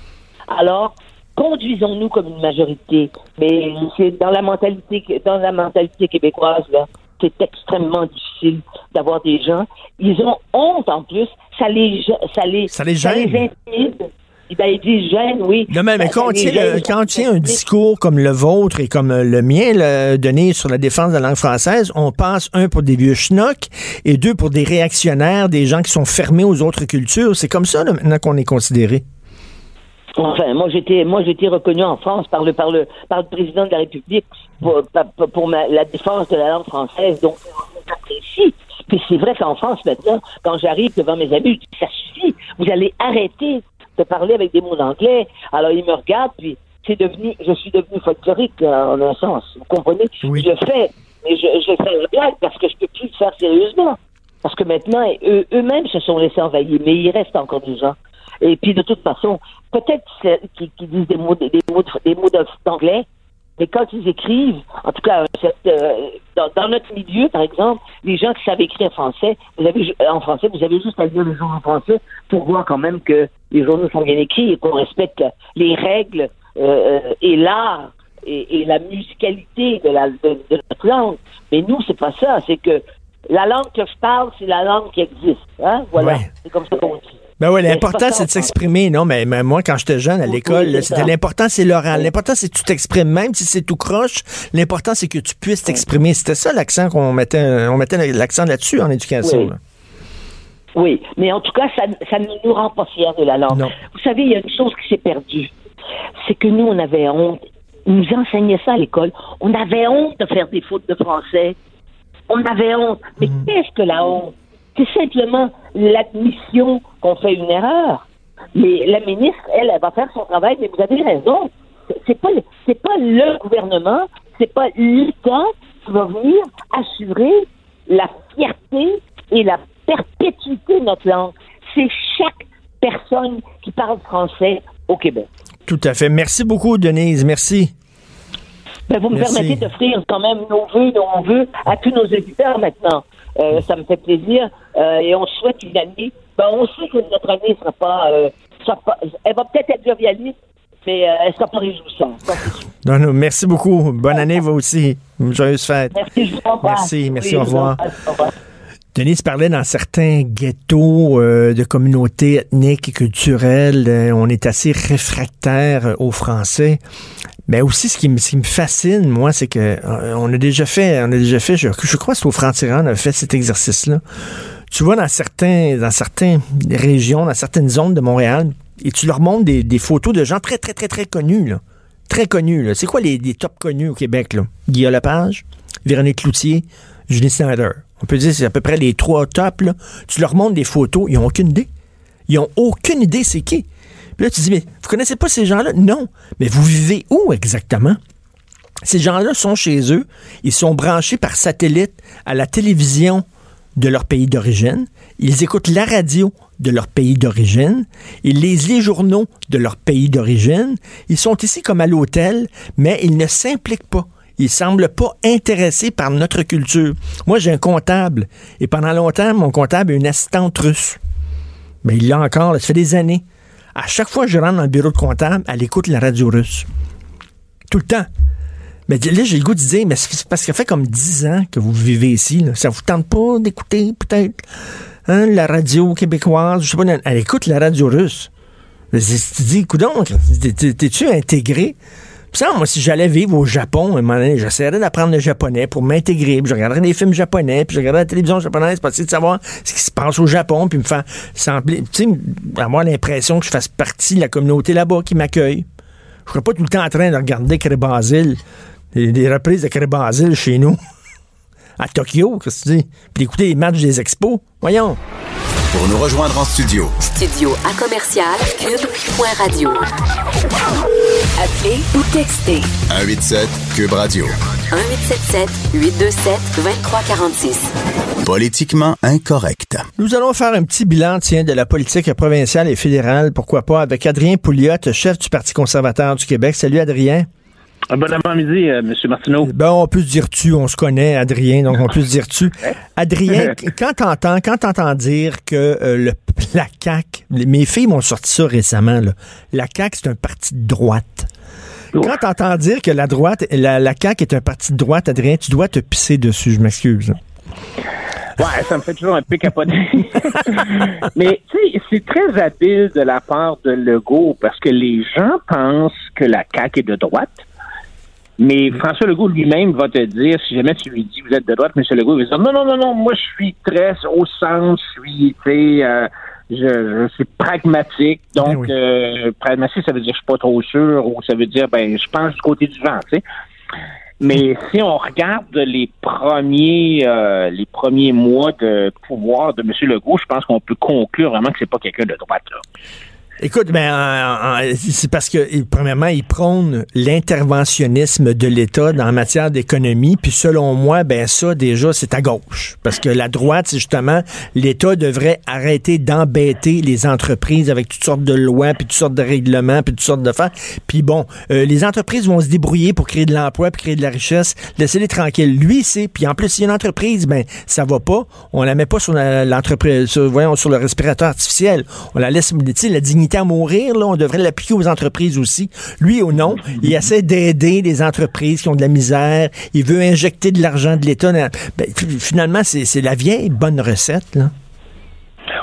Alors, conduisons-nous comme une majorité. Mais c'est dans la mentalité, dans la mentalité québécoise, là, c'est extrêmement difficile d'avoir des gens. Ils ont honte en plus. Ça les, ça les, Ça les gêne. intimide. Eh Ben, ils disent gêne, oui. Non, mais, mais Ça- quand, on ça les tient, le- gêne. quand on tient un discours comme le vôtre et comme euh, le mien, le, donné sur la défense de la langue française, on passe, un, pour des vieux schnocks et deux, pour des réactionnaires, des gens qui sont fermés aux autres cultures. C'est comme ça, là, maintenant qu'on est considéré. Enfin, moi j'étais, moi j'étais reconnu en France par le, par le, par le président de la République pour, pour- pour ma- la défense de la langue française. Donc, j'apprécie. Puis c'est vrai qu'en France maintenant, quand j'arrive devant mes amis, je dis, ça suffit. Vous allez arrêter de parler avec des mots d'anglais. Alors, il me regarde, puis c'est devenu, je suis devenu folklorique, euh, en un sens. Vous comprenez? Oui. Je fais, mais je, je fais la blague parce que je peux plus le faire sérieusement. Parce que maintenant, eux- eux-mêmes se sont laissés envahir, mais il reste encore des gens. Et puis, de toute façon, peut-être qu'ils disent des mots, des mots, de- des mots d'anglais, mais quand ils écrivent, en tout cas, cette, euh, dans, dans notre milieu, par exemple, les gens qui savent écrire français, vous avez en français, vous avez juste à lire les journaux français pour voir quand même que les journaux sont bien écrits et qu'on respecte les règles euh, euh, et l'art et, et la musicalité de, la, de, de notre langue. Mais nous, c'est pas ça. C'est que la langue que je parle, c'est la langue qui existe. Hein? Voilà. Ouais. C'est comme ça qu'on dit. Ben oui, l'important, c'est de s'exprimer, non? Mais, mais moi, quand j'étais jeune à l'école, oui, c'était ça. l'important, c'est l'oral. L'important, c'est que tu t'exprimes, même si c'est tout croche. L'important, c'est que tu puisses t'exprimer. C'était ça l'accent qu'on mettait, on mettait l'accent là-dessus en éducation. Oui. là. Oui, mais en tout cas, ça, ça ne nous rend pas fiers de la langue. Non. Vous savez, il y a une chose qui s'est perdue. C'est que nous, on avait honte. Ils nous enseignaient ça à l'école. On avait honte de faire des fautes de français. On avait honte. Mais Mm. qu'est-ce que la honte? C'est simplement l'admission qu'on fait une erreur. Mais la ministre, elle, elle va faire son travail, mais vous avez raison. C'est- pas, le- c'est pas le gouvernement, c'est pas l'État qui va venir assurer la fierté et la perpétuité de notre langue. C'est chaque personne qui parle français au Québec. Tout à fait. Merci beaucoup, Denise. Merci. Ben, vous me Merci. permettez d'offrir quand même nos vœux, nos vœux à tous nos éditeurs maintenant. Euh, ça me fait plaisir euh, et on souhaite une année. Ben, on sait que notre année sera pas, euh, sera pas- elle va peut-être être jovialiste, mais euh, elle sera pas réjouissante. Non, non, merci beaucoup. Bonne année, vous aussi. Joyeuse fête. Merci, je vous. Merci, merci, Oui, au revoir. embrasse, au revoir. Denise parlait dans certains ghettos euh, de communautés ethniques et culturelles, euh, on est assez réfractaire aux Français. Mais aussi, ce qui, me- ce qui me fascine, moi, c'est que euh, on a déjà fait, on a déjà fait, je, je crois que c'est au Franc-Tirant, on a fait cet exercice-là. Tu vois, dans certains, dans certaines régions, dans certaines zones de Montréal, et tu leur montres des, photos de gens très, très, très, très connus. Très connus. C'est quoi les, les top connus au Québec, là? Guillaume Lepage, Véronique Cloutier, Julie Snyder. On peut dire que c'est à peu près les trois tops, là. Tu leur montres des photos, ils ont aucune idée. Ils ont aucune idée c'est qui. Puis là, tu dis, mais vous connaissez pas ces gens-là? Non. Mais vous vivez où exactement? Ces gens-là sont chez eux. Ils sont branchés par satellite à la télévision de leur pays d'origine. Ils écoutent la radio de leur pays d'origine. Ils lisent les journaux de leur pays d'origine. Ils sont ici comme à l'hôtel, mais ils ne s'impliquent pas. Ils semblent pas intéressés par notre culture. Moi, j'ai un comptable. Et pendant longtemps, mon comptable a une assistante russe. Mais il l'a encore, ça fait des années. À chaque fois que je rentre dans le bureau de comptable, elle écoute la radio russe. Tout le temps. Mais là, j'ai le goût de dire, mais c'est parce que ça fait comme 10 ans que vous vivez ici. Là. Ça vous tente pas d'écouter, peut-être, hein, la radio québécoise? Je sais pas, elle écoute la radio russe. Tu dis, t'es- t'es- t'es-tu intégré? Ça, moi, si j'allais vivre au Japon, un moment donné, j'essaierais d'apprendre le japonais pour m'intégrer, puis je regarderais des films japonais, puis je regarderais la télévision japonaise pour essayer de savoir ce qui se passe au Japon, puis me faire sembler, tu sais, avoir l'impression que je fasse partie de la communauté là-bas qui m'accueille. Je serais pas tout le temps en train de regarder Crébasile, des, des reprises de Crébasile chez nous, (laughs) à Tokyo, qu'est-ce que tu dis? Puis d'écouter les matchs des expos. Voyons. Pour nous rejoindre en studio, Studio à commercial cube.radio. Appelez ou textez 187 Cube Radio. 1877 827 2346. Politiquement incorrect. Nous allons faire un petit bilan, tiens, de la politique provinciale et fédérale, pourquoi pas, avec Adrien Pouliot, chef du Parti conservateur du Québec. Salut, Adrien. Bon avant-midi, euh, M. Martineau. Ben, on peut se dire tu, on se connaît, Adrien, donc on peut se dire tu. Adrien, (laughs) quand t'entends, quand t'entends dire que euh, le, la CAQ, mes filles m'ont sorti ça récemment, là. la CAQ, c'est un parti de droite. Quand t'entends dire que la droite, la, la CAQ est un parti de droite, Adrien, tu dois te pisser dessus, je m'excuse. Ouais, ça me fait toujours un peu capoter. (laughs) Mais tu sais, c'est très habile de la part de Legault parce que les gens pensent que la CAQ est de droite. Mais François Legault lui-même va te dire, si jamais tu lui dis vous êtes de droite, M. Legault va dire non, non, non, non, moi je suis très au centre, je suis, tu sais, euh, je, je suis pragmatique. Donc, Ben oui. euh, pragmatique, ça veut dire je suis pas trop sûr, ou ça veut dire ben je pense du côté du vent, tu sais. Mais si on regarde les premiers euh, les premiers mois de pouvoir de M. Legault, je pense qu'on peut conclure vraiment que c'est pas quelqu'un de droite. Là. Écoute, ben, c'est parce que, premièrement, il prône l'interventionnisme de l'État dans matière d'économie, puis selon moi, ben ça, déjà, c'est à gauche. Parce que la droite, c'est justement, l'État devrait arrêter d'embêter les entreprises avec toutes sortes de lois, puis toutes sortes de règlements, puis toutes sortes de faits. Puis bon, euh, les entreprises vont se débrouiller pour créer de l'emploi, puis créer de la richesse. Laissez-les tranquilles. Lui, c'est, puis en plus, si une entreprise, ben, ça va pas, on la met pas sur l'entreprise, voyons, sur le respirateur artificiel. On la laisse, tu sais, la dignité à mourir, là, on devrait l'appliquer aux entreprises aussi. Lui ou non, il essaie d'aider les entreprises qui ont de la misère. Il veut injecter de l'argent de l'État. Ben, finalement, c'est la vieille bonne recette, là.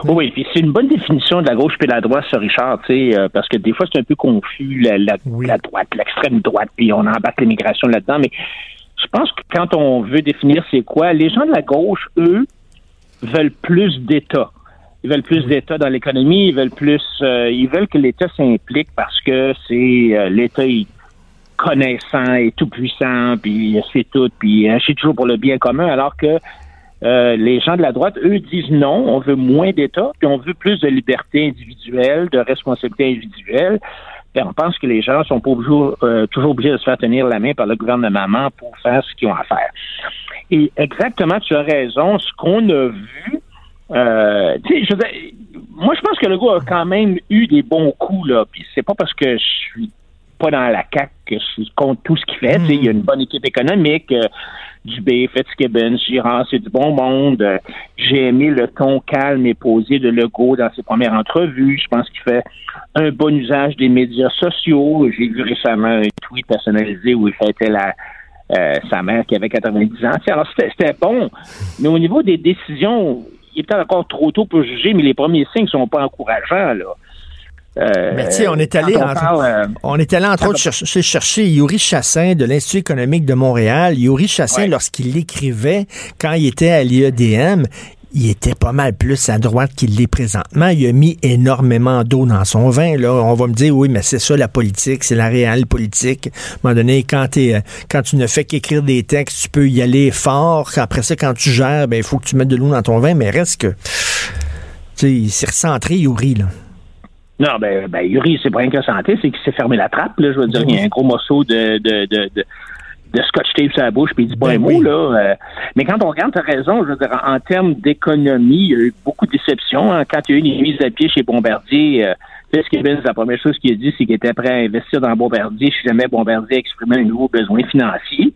Oui, puis c'est une bonne définition de la gauche et de la droite, ça, Richard, tu sais, euh, parce que des fois, c'est un peu confus, la, la, la droite, l'extrême droite, puis on embarque l'immigration là-dedans, mais je pense que quand on veut définir c'est quoi, les gens de la gauche, eux, veulent plus d'État. Ils veulent plus d'État dans l'économie, ils veulent plus, euh, ils veulent que l'État s'implique parce que c'est euh, l'État connaissant et tout puissant, puis c'est tout, puis agit toujours pour le bien commun, alors que euh, les gens de la droite, eux, disent non, on veut moins d'État, puis on veut plus de liberté individuelle, de responsabilité individuelle. Puis on pense que les gens sont pas toujours, toujours obligés de se faire tenir la main par le gouvernement pour faire ce qu'ils ont à faire. Et exactement, tu as raison. Ce qu'on a vu, euh, je moi, je pense que le gars a quand même eu des bons coups, là. Puis c'est pas parce que je suis pas dans la CAQ que je suis contre tout ce qu'il fait. Il y a une bonne équipe économique. Euh, Dubé, Fitzgibbon, Girard, c'est du bon monde. J'ai aimé le ton calme et posé de Legault dans ses premières entrevues. Je pense qu'il fait un bon usage des médias sociaux. J'ai vu récemment un tweet personnalisé où il fêtait la, euh, sa mère qui avait 90 ans. alors, c'était bon. Mais au niveau des décisions, il est peut-être encore trop tôt pour juger, mais les premiers signes ne sont pas encourageants, là. Euh, mais tu sais, on est allé, entre, euh, on est allé entre autres chercher, chercher Yuri Chassin de l'Institut économique de Montréal. Yuri Chassin, lorsqu'il écrivait, quand il était à l'IEDM, il était pas mal plus à droite qu'il l'est présentement. Il a mis énormément d'eau dans son vin. Là. On va me dire, oui, mais c'est ça la politique, c'est la réelle politique. À un moment donné, quand, es, quand tu ne fais qu'écrire des textes, tu peux y aller fort. Après ça, quand tu gères, ben, il faut que tu mettes de l'eau dans ton vin, mais reste que... Il s'est recentré, Yuri, là. Non, ben, ben Yuri, c'est pas rien que santé, c'est qu'il s'est fermé la trappe. Là, je veux dire, il y a un gros morceau de, de de scotch tape sur la bouche puis il dit pas ben un mot là. Euh. mais quand on regarde, tu as raison, je veux dire, en termes d'économie, il y a eu beaucoup de déceptions. Hein. Quand il y a eu une mise à pied chez Bombardier, euh, la première chose qu'il a dit, c'est qu'il était prêt à investir dans Bombardier si jamais Bombardier exprimait un nouveau besoin financier.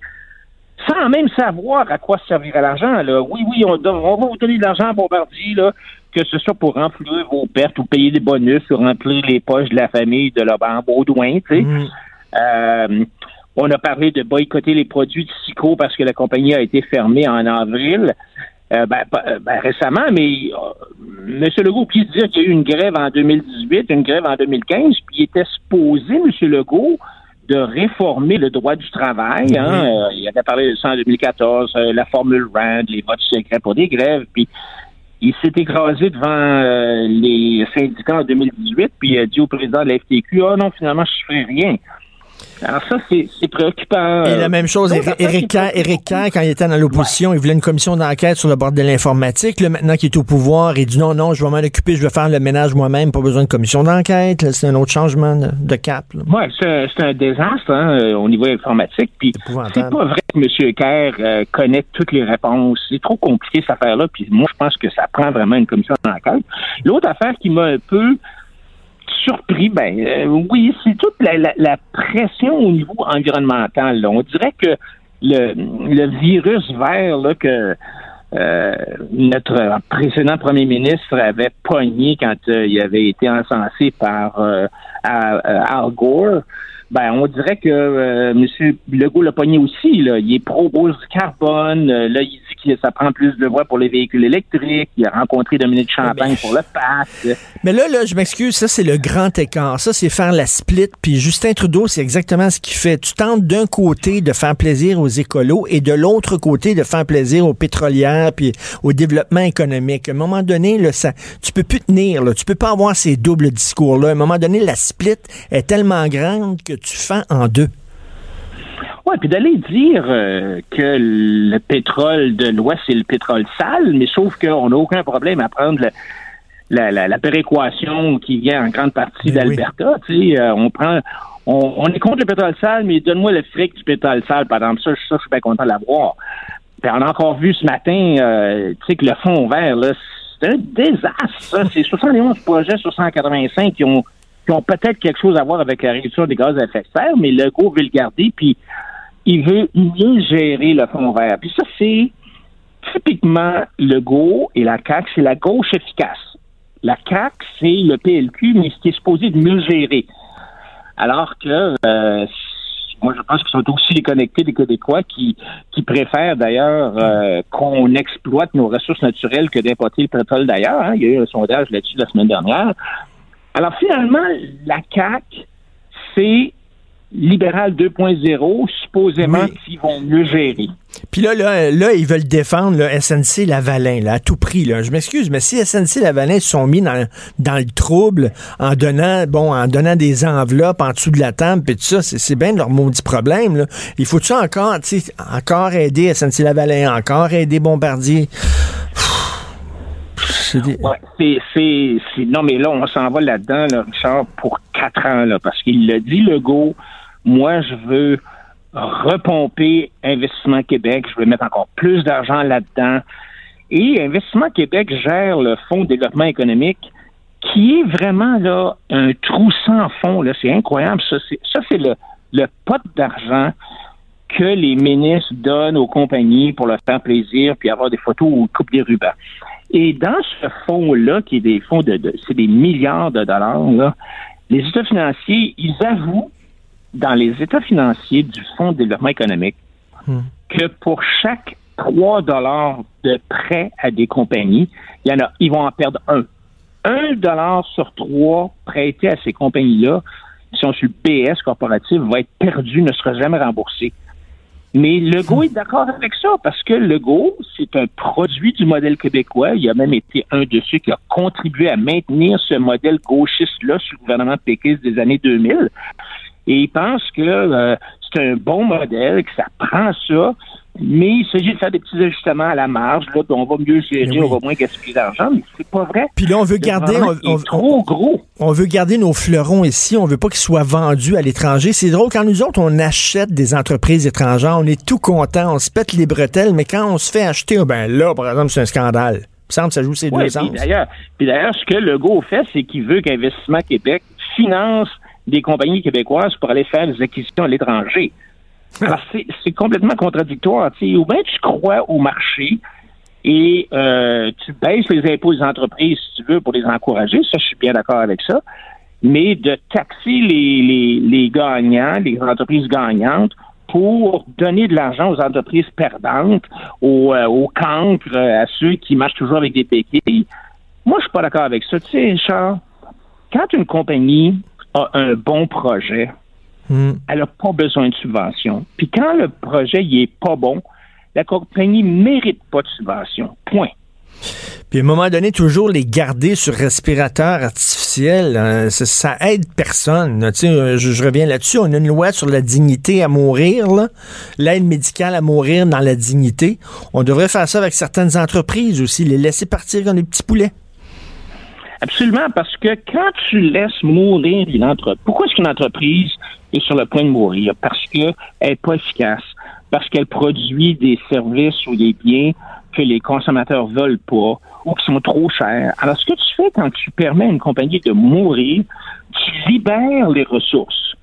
Sans même savoir à quoi servirait l'argent. Là. Oui, oui, on, va vous donner de l'argent à Bombardier, là, que ce soit pour remplir vos pertes ou payer des bonus ou remplir les poches de la famille de Laurent Baudouin, tu sais. Mm. Euh, on a parlé de boycotter les produits de Sico parce que la compagnie a été fermée en avril. Euh, ben, euh, ben, récemment, mais euh, M. Legault puis dire qu'il y a eu une grève en 2018, une grève en 2015, puis il était supposé, M. Legault, de réformer le droit du travail. Hein. il avait parlé de ça en 2014, la formule RAND, les votes secrets pour des grèves, puis il s'est écrasé devant les syndicats en 2018, puis il a dit au président de la FTQ, ah oh non, finalement, je ne fais rien. Alors ça, c'est préoccupant. Et la même chose, Éric Kerr, quand il était dans l'opposition, il voulait une commission d'enquête sur le bord de l'informatique. Maintenant qu'il est au pouvoir, il dit non, non, je vais m'en occuper, je vais faire le ménage moi-même, pas besoin de commission d'enquête. C'est un autre changement de, cap. Oui, c'est un désastre hein, euh, au niveau informatique. Puis c'est pas vrai que M. Kerr euh, connaît toutes les réponses. C'est trop compliqué cette affaire-là. Puis moi, je pense que ça prend vraiment une commission d'enquête. L'autre affaire qui m'a un peu surpris, ben euh, oui, c'est toute la, pression au niveau environnemental. On dirait que le, virus vert que euh, notre précédent premier ministre avait pogné quand euh, il avait été encensé par Al Gore, ben on dirait que M. Legault l'a pogné aussi. Il est pro du carbone. Là, il ça prend plus de voix pour les véhicules électriques. Il a rencontré Dominique Champagne pour le PAC. Mais là, là, je m'excuse, ça c'est le grand écart. Ça, c'est faire la split. Puis Justin Trudeau, c'est exactement ce qu'il fait. Tu tentes d'un côté de faire plaisir aux écolos et de l'autre côté de faire plaisir aux pétrolières puis au développement économique. À un moment donné, là, ça, tu peux plus tenir. Là. Tu peux pas avoir ces doubles discours-là. À un moment donné, la split est tellement grande que tu fends en deux. Oui, puis d'aller dire euh, que le pétrole de l'Ouest, c'est le pétrole sale, mais sauf qu'on n'a aucun problème à prendre la, péréquation qui vient en grande partie d'Alberta. Euh, on prend, on, est contre le pétrole sale, mais donne-moi le fric du pétrole sale, par exemple. Ça, ça je suis bien content de l'avoir. on a encore vu ce matin, euh, tu sais, que le fond vert, là, c'est un désastre. C'est 71 projets sur 185 qui ont, qui ont peut-être quelque chose à voir avec la réduction des gaz à effet de serre, mais le go veut le garder, puis il veut mieux gérer le fond vert. Puis ça, c'est typiquement le GO et la CAQ, c'est la gauche efficace. La CAQ, c'est le PLQ, mais ce qui est supposé de mieux gérer. Alors que euh, moi, je pense qu'ils sont aussi déconnectés des Québécois qui, qui préfèrent d'ailleurs euh, qu'on exploite nos ressources naturelles que d'importer le pétrole d'ailleurs. Hein. Il y a eu un sondage là-dessus la semaine dernière. Alors finalement, la CAQ, c'est libéral 2.0, supposément qu'ils vont mieux gérer. Puis là, là, là, ils veulent défendre le SNC Lavalin là, à tout prix. Là. Je m'excuse, mais si SNC Lavalin se sont mis dans, dans le trouble en donnant bon en donnant des enveloppes en dessous de la table, puis tout ça, c'est bien leur maudit problème. Là. Il faut-tu encore, encore aider SNC Lavalin, encore aider Bombardier? c'est, c'est, non, mais là, on s'en va là-dedans, là, Richard, pour quatre ans, là, parce qu'il l'a dit, le go, moi, je veux repomper Investissement Québec. Je veux mettre encore plus d'argent là-dedans. Et Investissement Québec gère le Fonds de développement économique qui est vraiment là un trou sans fond. Là. C'est incroyable. Ça, c'est, le, pot d'argent que les ministres donnent aux compagnies pour leur faire plaisir puis avoir des photos ou coupe des rubans. Et dans ce fonds-là, qui est des fonds de, de c'est des milliards de dollars, là, les États financiers, ils avouent dans les états financiers du Fonds de développement économique hmm. que pour chaque 3 dollars de prêt à des compagnies, il y en a, ils vont en perdre un. Un dollar sur trois prêté à ces compagnies-là, si sont sur le PS corporatif, va être perdu, ne sera jamais remboursé. Mais Legault hmm. est d'accord avec ça parce que Legault, c'est un produit du modèle québécois. Il a même été un de ceux qui a contribué à maintenir ce modèle gauchiste-là sous le gouvernement péquiste des années 2000. Et il pense que euh, c'est un bon modèle, que ça prend ça, mais il s'agit de faire des petits ajustements à la marge, là, on va mieux gérer, on va moins gaspiller d'argent, mais c'est pas vrai. Puis là, on veut garder, on, trop gros. On veut garder nos fleurons ici, on veut pas qu'ils soient vendus à l'étranger. C'est drôle, quand nous autres, on achète des entreprises étrangères, on est tout content, on se pète les bretelles, mais quand on se fait acheter, oh, ben là, par exemple, c'est un scandale. Il semble que ça joue ces deux sens. D'ailleurs, puis d'ailleurs, ce que Legault fait, c'est qu'il veut qu'Investissement Québec finance des compagnies québécoises pour aller faire des acquisitions à l'étranger. Alors, c'est complètement contradictoire. Ou bien tu crois au marché et euh, tu baisses les impôts des entreprises, si tu veux, pour les encourager. Ça, je suis bien d'accord avec ça. Mais de taxer les, les, les gagnants, les entreprises gagnantes, pour donner de l'argent aux entreprises perdantes, aux, euh, aux cancres, à ceux qui marchent toujours avec des péquilles. Moi, je suis pas d'accord avec ça. Tu sais, Charles, quand une compagnie a un bon projet, hmm. elle n'a pas besoin de subvention. Puis quand le projet il est pas bon, la compagnie mérite pas de subvention. Point. Puis à un moment donné, toujours les garder sur respirateur artificiel, hein, ça, aide personne. Je, je, reviens là-dessus. On a une loi sur la dignité à mourir, l'aide médicale à mourir dans la dignité. On devrait faire ça avec certaines entreprises aussi, les laisser partir comme des petits poulets. Absolument, parce que quand tu laisses mourir une entreprise, pourquoi est-ce qu'une entreprise est sur le point de mourir? Parce qu'elle n'est pas efficace, parce qu'elle produit des services ou des biens que les consommateurs veulent pas ou qui sont trop chers. Alors, ce que tu fais quand tu permets à une compagnie de mourir, tu libères les ressources,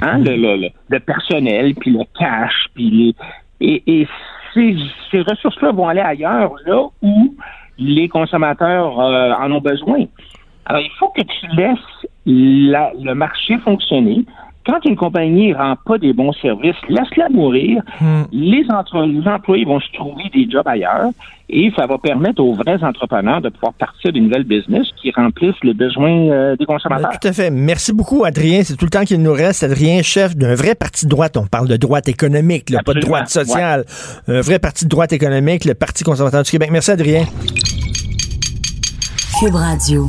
hein, le, le, personnel, puis le cash, puis les... Et, ces, ces ressources-là vont aller ailleurs, là où les consommateurs euh, en ont besoin. Alors, il faut que tu laisses le marché fonctionner. Quand une compagnie ne rend pas des bons services, laisse-la mourir. Hmm. Les, employés vont se trouver des jobs ailleurs et ça va permettre aux vrais entrepreneurs de pouvoir partir d'une nouvelle business qui remplissent les besoins euh, des consommateurs. Tout à fait. Merci beaucoup, Adrien. C'est tout le temps qu'il nous reste. Adrien, chef d'un vrai parti de droite. On parle de droite économique, pas de droite sociale. Un vrai parti de droite économique, le Parti conservateur du Québec. Merci, Adrien. Cube Radio.